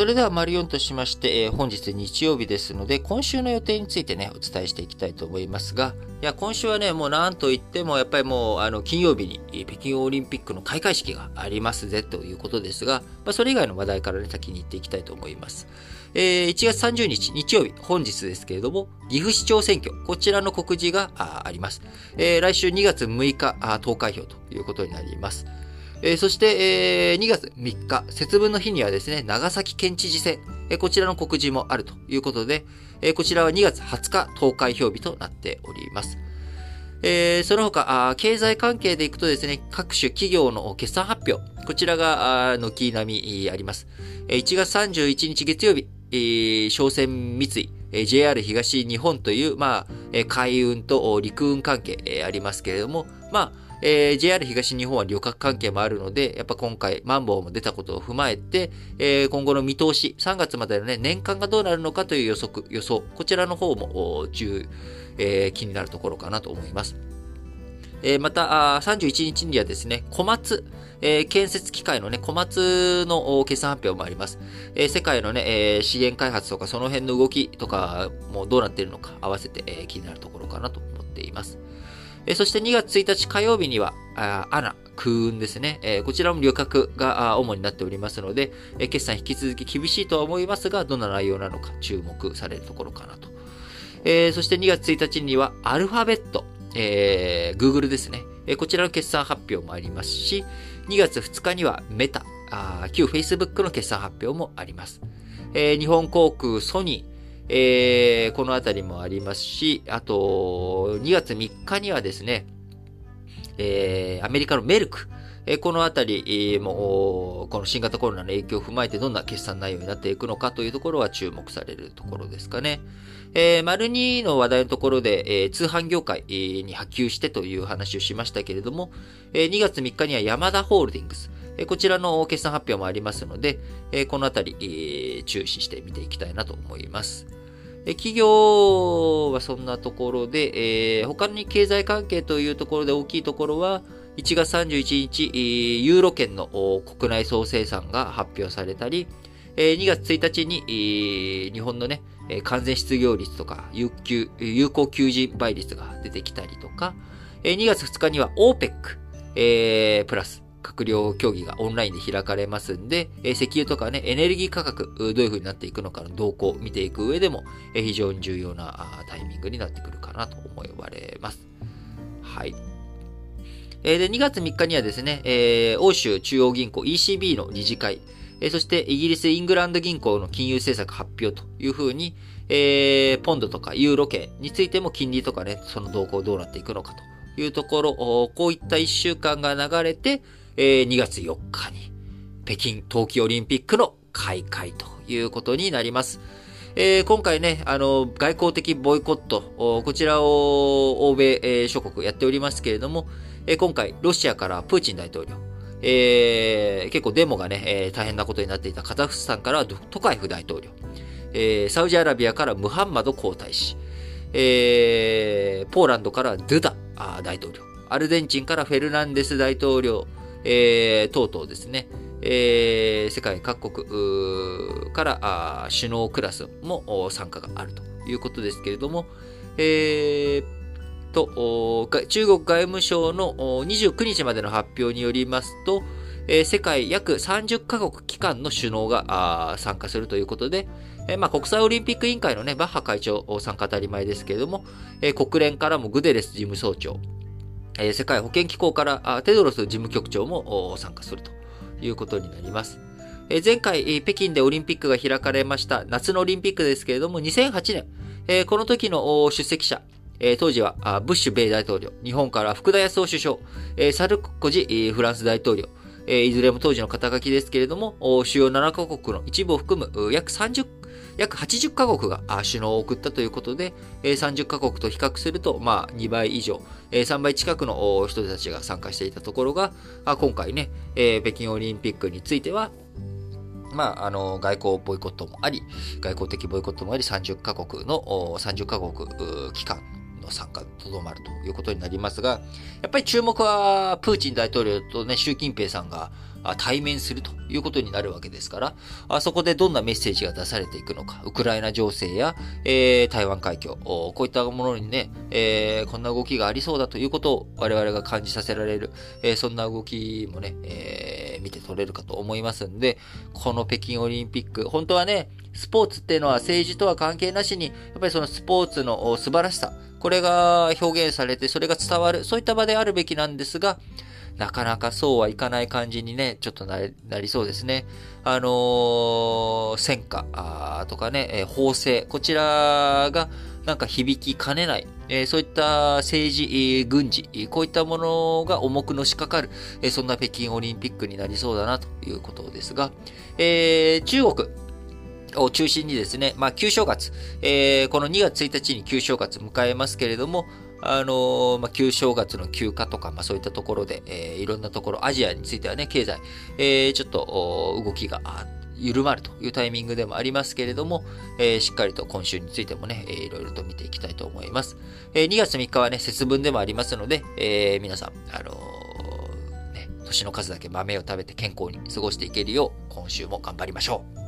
それでは、丸4としまして、えー、本日日曜日ですので、今週の予定についてね、お伝えしていきたいと思いますが、いや、今週はね、もうなんといっても、やっぱりもう、あの、金曜日に北京オリンピックの開会式がありますぜ、ということですが、まあ、それ以外の話題からね、先に行っていきたいと思います。えー、1月30日、日曜日、本日ですけれども、岐阜市長選挙、こちらの告示があります。えー、来週2月6日投開票ということになります。えー、そして、えー、2月3日、節分の日にはですね、長崎県知事選、えー、こちらの告示もあるということで、えー、こちらは2月20日投開票日となっております。えー、その他あ、経済関係でいくとですね、各種企業の決算発表、こちらが、軒並みあります。1月31日月曜日、えー、商船三井、JR 東日本という、まあ、海運と陸運関係、ありますけれども、まあ、えー、JR 東日本は旅客関係もあるので、やっぱ今回、マンボウも出たことを踏まえて、えー、今後の見通し、3月までのね、年間がどうなるのかという予測、予想、こちらの方も、重、えー、気になるところかなと思います。えー、また、あ31日にはですね、小松、えー、建設機械のね、小松の決算発表もあります。えー、世界のね、えー、資源開発とかその辺の動きとかもどうなっているのか合わせて、えー、気になるところかなと思っています。えそして2月1日火曜日には、あアナ、空運ですね。えこちらも旅客が主になっておりますので、え決算引き続き厳しいとは思いますが、どんな内容なのか注目されるところかなと。えそして2月1日には、アルファベット、えー、Google ですね。えこちらの決算発表もありますし、2月2日にはメタ、あ旧 Facebook の決算発表もあります。えー、日本航空、ソニー、えー、このあたりもありますし、あと、2月3日にはですね、えー、アメリカのメルク、え、このあたり、もこの新型コロナの影響を踏まえてどんな決算内容になっていくのかというところは注目されるところですかね。えー、丸2の話題のところで、えー、通販業界に波及してという話をしましたけれども、えー、2月3日にはヤマダホールディングス、え、こちらの決算発表もありますので、え、このあたり、え、注視して見ていきたいなと思います。企業はそんなところで、えー、他に経済関係というところで大きいところは、1月31日、ユーロ圏の国内総生産が発表されたり、2月1日に日本のね、完全失業率とか有給有効求人倍率が出てきたりとか、2月2日には OPEC、えー、プラス閣僚協議がオンラインで開かれますんで、石油とかね、エネルギー価格、どういう風になっていくのかの動向を見ていく上でも、非常に重要なタイミングになってくるかなと思われます。はい。で、2月3日にはですね、欧州中央銀行 ECB の理事会、そしてイギリスイングランド銀行の金融政策発表という風に、えー、ポンドとかユーロ系についても金利とかね、その動向どうなっていくのかというところ、こういった1週間が流れて、えー、2月4日に北京冬季オリンピックの開会ということになります。えー、今回ね、あの、外交的ボイコット、こちらを欧米、えー、諸国やっておりますけれども、えー、今回、ロシアからプーチン大統領、えー、結構デモがね、えー、大変なことになっていたカザフスタンからトカイフ大統領、えー、サウジアラビアからムハンマド皇太子、えー、ポーランドからドゥダ大統領、アルゼンチンからフェルナンデス大統領、えー、等々ですね、えー、世界各国から首脳クラスも参加があるということですけれども、えー、と、中国外務省の29日までの発表によりますと、えー、世界約30カ国機関の首脳が参加するということで、えー、まあ、国際オリンピック委員会のね、バッハ会長参加当たり前ですけれども、えー、国連からもグデレス事務総長、え世界保健機構からテドロス事務局長も参加するということになります。え前回、北京でオリンピックが開かれました夏のオリンピックですけれども、2008年、えこの時の出席者、え当時はブッシュ米大統領、日本から福田康夫首相、えサルコジフランス大統領、えいずれも当時の肩書きですけれども、主要7カ国の一部を含む約30約80カ国が首脳を送ったということで、30カ国と比較すると、まあ、2倍以上、3倍近くの人たちが参加していたところが、今回ね、北京オリンピックについては、まあ、あの、外交ボイコットもあり、外交的ボイコットもあり、30カ国の、30カ国機関の参加とどまるということになりますが、やっぱり注目はプーチン大統領とね、習近平さんが、対面するということになるわけですから、あそこでどんなメッセージが出されていくのか、ウクライナ情勢や、えー、台湾海峡、こういったものにね、えー、こんな動きがありそうだということを我々が感じさせられる、えー、そんな動きもね、え、見て取れるかと思いますんで、この北京オリンピック、本当はね、スポーツっていうのは政治とは関係なしに、やっぱりそのスポーツの素晴らしさ、これが表現されて、それが伝わる、そういった場であるべきなんですが、なかなかそうはいかない感じにね、ちょっとなりそうですね。あのー、戦火とかね、えー、法制、こちらがなんか響きかねない、えー、そういった政治、軍事、こういったものが重くのしかかる、え、そんな北京オリンピックになりそうだなということですが、えー、中国、を中心にですね、まあ、旧正月、えー、この2月1日に旧正月迎えますけれども、あの、まあ、旧正月の休暇とか、まあ、そういったところで、えー、いろんなところ、アジアについてはね、経済、えー、ちょっと動きが緩まるというタイミングでもありますけれども、えー、しっかりと今週についてもね、えー、いろいろと見ていきたいと思います。えー、2月3日はね、節分でもありますので、え、皆さん、あの、ね、年の数だけ豆を食べて健康に過ごしていけるよう、今週も頑張りましょう。